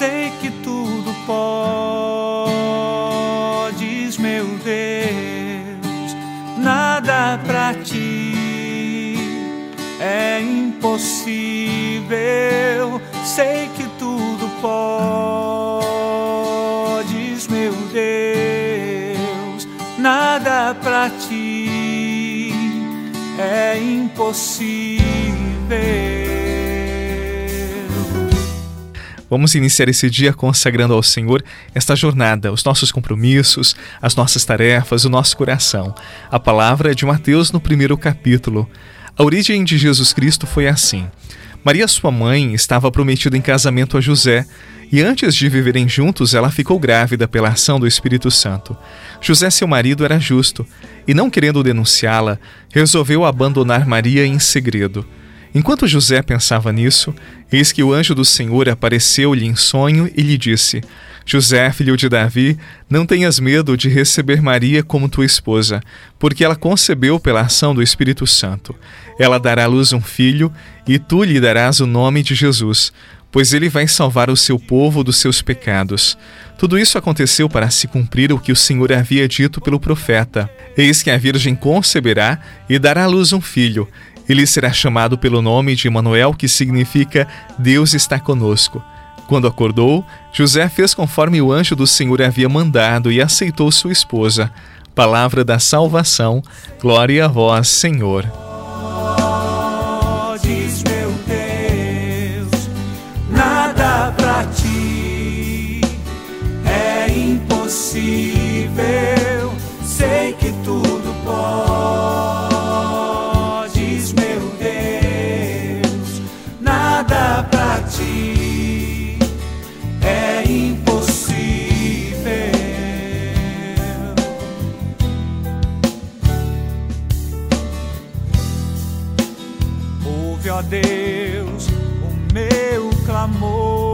sei que tudo podes, meu Deus, nada pra ti é impossível. Sei que tudo podes, meu Deus, nada pra ti é impossível. Vamos iniciar esse dia consagrando ao Senhor esta jornada, os nossos compromissos, as nossas tarefas, o nosso coração. A palavra é de Mateus no primeiro capítulo. A origem de Jesus Cristo foi assim. Maria, sua mãe, estava prometida em casamento a José, e antes de viverem juntos, ela ficou grávida pela ação do Espírito Santo. José, seu marido, era justo, e não querendo denunciá-la, resolveu abandonar Maria em segredo. Enquanto José pensava nisso, eis que o anjo do Senhor apareceu-lhe em sonho e lhe disse: José, filho de Davi, não tenhas medo de receber Maria como tua esposa, porque ela concebeu pela ação do Espírito Santo. Ela dará à luz um filho, e tu lhe darás o nome de Jesus, pois ele vai salvar o seu povo dos seus pecados. Tudo isso aconteceu para se cumprir o que o Senhor havia dito pelo profeta: Eis que a Virgem conceberá e dará à luz um filho ele será chamado pelo nome de Emanuel, que significa Deus está conosco. Quando acordou, José fez conforme o anjo do Senhor havia mandado e aceitou sua esposa. Palavra da salvação. Glória a vós, Senhor. Deus o meu clamor,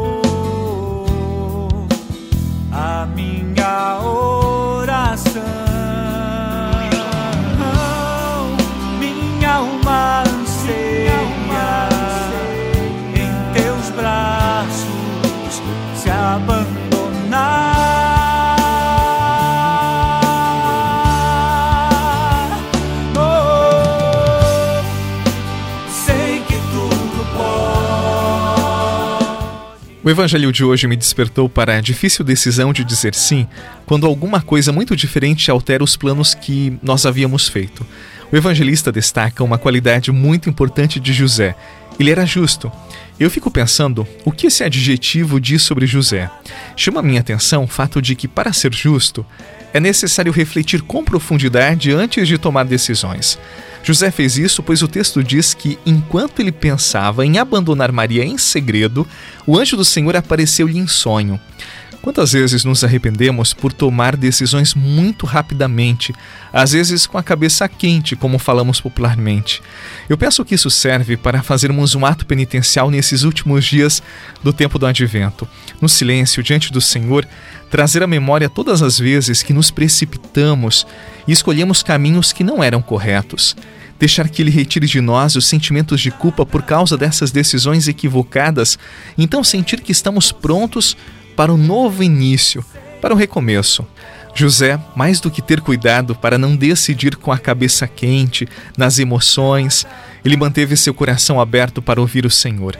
O evangelho de hoje me despertou para a difícil decisão de dizer sim quando alguma coisa muito diferente altera os planos que nós havíamos feito. O evangelista destaca uma qualidade muito importante de José. Ele era justo. Eu fico pensando o que esse adjetivo diz sobre José. Chama minha atenção o fato de que, para ser justo, é necessário refletir com profundidade antes de tomar decisões. José fez isso pois o texto diz que, enquanto ele pensava em abandonar Maria em segredo, o anjo do Senhor apareceu-lhe em sonho. Quantas vezes nos arrependemos por tomar decisões muito rapidamente, às vezes com a cabeça quente, como falamos popularmente? Eu penso que isso serve para fazermos um ato penitencial nesses últimos dias do tempo do advento. No silêncio, diante do Senhor, trazer à memória todas as vezes que nos precipitamos e escolhemos caminhos que não eram corretos deixar que Ele retire de nós os sentimentos de culpa por causa dessas decisões equivocadas, então sentir que estamos prontos para um novo início, para um recomeço. José, mais do que ter cuidado para não decidir com a cabeça quente, nas emoções, ele manteve seu coração aberto para ouvir o Senhor.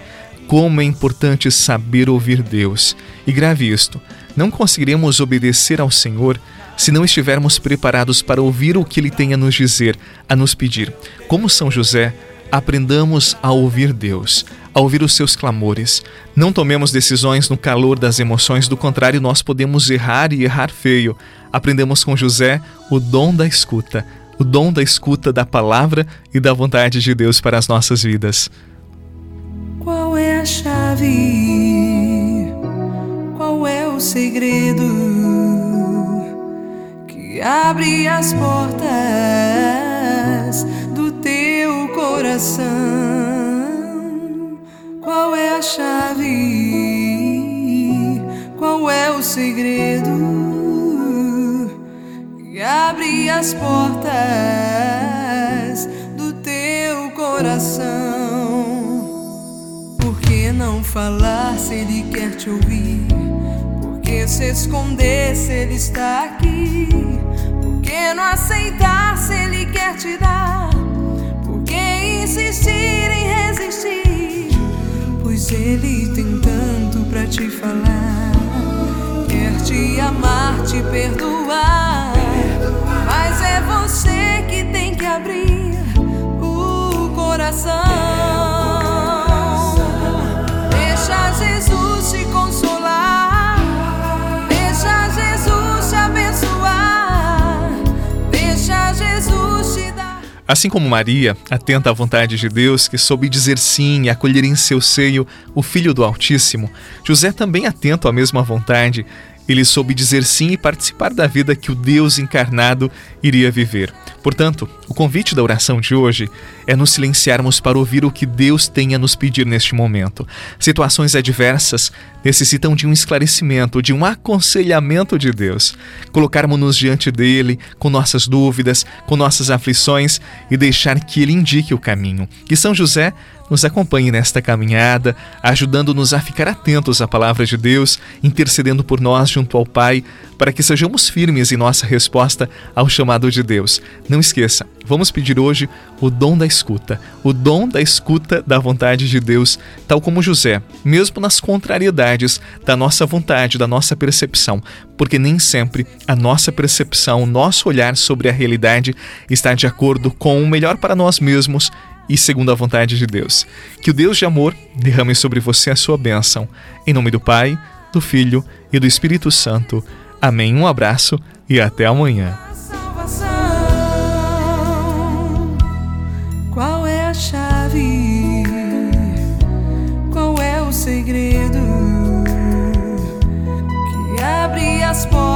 Como é importante saber ouvir Deus. E grave isto: não conseguiremos obedecer ao Senhor se não estivermos preparados para ouvir o que Ele tem a nos dizer, a nos pedir. Como São José, aprendamos a ouvir Deus, a ouvir os seus clamores. Não tomemos decisões no calor das emoções, do contrário, nós podemos errar e errar feio. Aprendemos com José o dom da escuta, o dom da escuta da palavra e da vontade de Deus para as nossas vidas. Qual é a chave? Qual é o segredo? abre as portas do teu coração. Qual é a chave? Qual é o segredo? abre as portas do teu coração. Porque não falar se ele quer te ouvir? Por que se esconder se ele está aqui? Por que não aceitar se ele quer te dar? Por que insistir em resistir? Pois ele tem tanto pra te falar. Quer te amar, te perdoar. Mas é você que tem que abrir o coração. Assim como Maria, atenta à vontade de Deus, que soube dizer sim e acolher em seu seio o Filho do Altíssimo, José também atento à mesma vontade, ele soube dizer sim e participar da vida que o Deus encarnado iria viver. Portanto, o convite da oração de hoje é nos silenciarmos para ouvir o que Deus tem a nos pedir neste momento. Situações adversas necessitam de um esclarecimento, de um aconselhamento de Deus. Colocarmos-nos diante dele com nossas dúvidas, com nossas aflições e deixar que ele indique o caminho. Que São José nos acompanhe nesta caminhada, ajudando-nos a ficar atentos à palavra de Deus, intercedendo por nós junto ao Pai, para que sejamos firmes em nossa resposta ao chamado de Deus. Não esqueça, vamos pedir hoje o dom da escuta, o dom da escuta da vontade de Deus, tal como José, mesmo nas contrariedades da nossa vontade, da nossa percepção, porque nem sempre a nossa percepção, o nosso olhar sobre a realidade está de acordo com o melhor para nós mesmos e segundo a vontade de Deus. Que o Deus de amor derrame sobre você a sua bênção. Em nome do Pai, do Filho e do Espírito Santo. Amém. Um abraço e até amanhã. Qual é a chave? Qual é o segredo que abre as portas?